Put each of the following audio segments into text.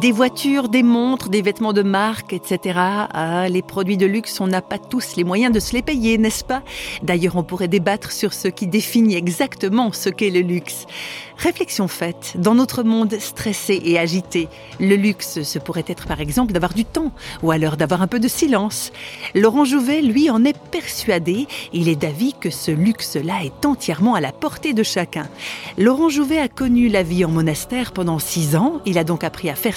Des voitures, des montres, des vêtements de marque, etc. Ah, les produits de luxe, on n'a pas tous les moyens de se les payer, n'est-ce pas? D'ailleurs, on pourrait débattre sur ce qui définit exactement ce qu'est le luxe. Réflexion faite, dans notre monde stressé et agité, le luxe, ce pourrait être par exemple d'avoir du temps, ou alors d'avoir un peu de silence. Laurent Jouvet, lui, en est persuadé. Il est d'avis que ce luxe-là est entièrement à la portée de chacun. Laurent Jouvet a connu la vie en monastère pendant six ans. Il a donc appris à faire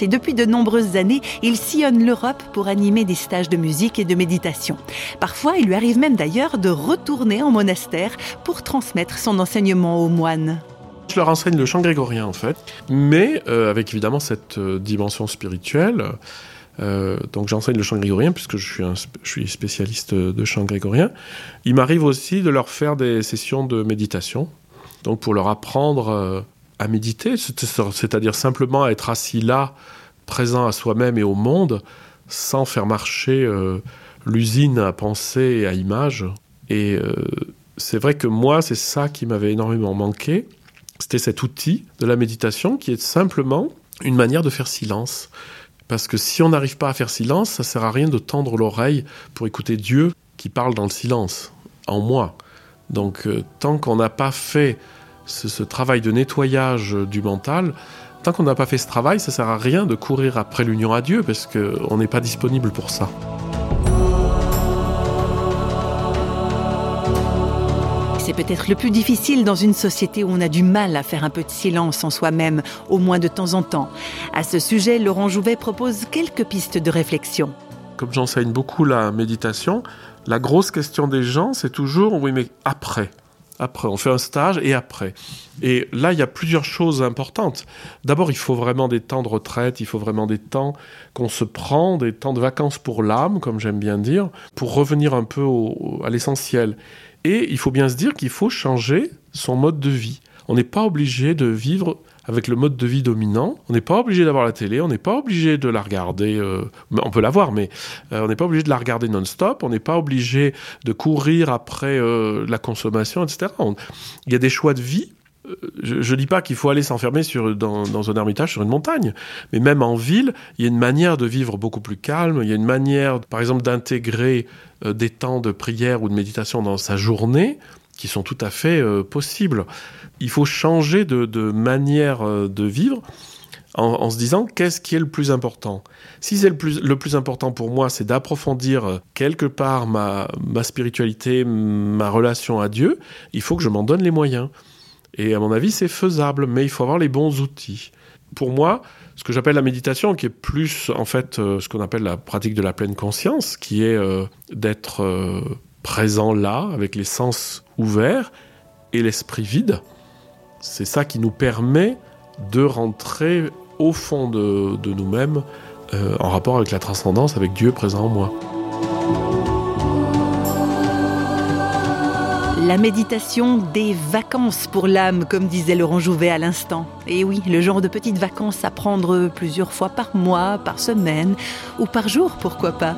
et depuis de nombreuses années, il sillonne l'Europe pour animer des stages de musique et de méditation. Parfois, il lui arrive même d'ailleurs de retourner en monastère pour transmettre son enseignement aux moines. Je leur enseigne le chant grégorien en fait, mais euh, avec évidemment cette euh, dimension spirituelle. Euh, donc j'enseigne le chant grégorien puisque je suis, je suis spécialiste de chant grégorien. Il m'arrive aussi de leur faire des sessions de méditation, donc pour leur apprendre à méditer, c'est-à-dire simplement à être assis là, présent à soi-même et au monde, sans faire marcher l'usine à pensée et à image. Et c'est vrai que moi, c'est ça qui m'avait énormément manqué. C'était cet outil de la méditation qui est simplement une manière de faire silence. Parce que si on n'arrive pas à faire silence, ça sert à rien de tendre l'oreille pour écouter Dieu qui parle dans le silence, en moi. Donc euh, tant qu'on n'a pas fait ce, ce, travail de nettoyage du mental, tant qu'on n'a pas fait ce travail, ça sert à rien de courir après l'union à Dieu parce qu'on n'est pas disponible pour ça. C'est peut-être le plus difficile dans une société où on a du mal à faire un peu de silence en soi-même, au moins de temps en temps. À ce sujet, Laurent Jouvet propose quelques pistes de réflexion. Comme j'enseigne beaucoup la méditation, la grosse question des gens, c'est toujours oui, mais après après, on fait un stage et après. Et là, il y a plusieurs choses importantes. D'abord, il faut vraiment des temps de retraite, il faut vraiment des temps qu'on se prend, des temps de vacances pour l'âme, comme j'aime bien dire, pour revenir un peu à l'essentiel. Et il faut bien se dire qu'il faut changer son mode de vie. On n'est pas obligé de vivre avec le mode de vie dominant. On n'est pas obligé d'avoir la télé, on n'est pas obligé de la regarder. Euh, on peut la voir, mais euh, on n'est pas obligé de la regarder non-stop. On n'est pas obligé de courir après euh, la consommation, etc. il y a des choix de vie. Je ne dis pas qu'il faut aller s'enfermer dans, dans un ermitage sur une montagne, mais même en ville, il y a une manière de vivre beaucoup plus calme. Il y a une manière, par exemple, d'intégrer des temps de prière ou de méditation dans sa journée qui sont tout à fait euh, possibles. Il faut changer de, manière euh, de vivre en, se disant qu'est-ce qui est le plus important? Si c'est le plus, important pour moi, c'est d'approfondir euh, quelque part ma spiritualité, ma relation à Dieu, il faut que je m'en donne les moyens. Et à mon avis, c'est faisable, mais il faut avoir les bons outils. Pour moi, ce que j'appelle la méditation, qui est plus en fait ce qu'on appelle la pratique de la pleine conscience, qui est d'être présent là, avec les sens ouverts et l'esprit vide. C'est ça qui nous permet de rentrer au fond de, nous-mêmes euh, en rapport avec la transcendance, avec Dieu présent en moi. La méditation des vacances pour l'âme, comme disait Laurent Jouvet à l'instant. Et oui, le genre de petites vacances à prendre plusieurs fois par mois, par semaine ou par jour, pourquoi pas.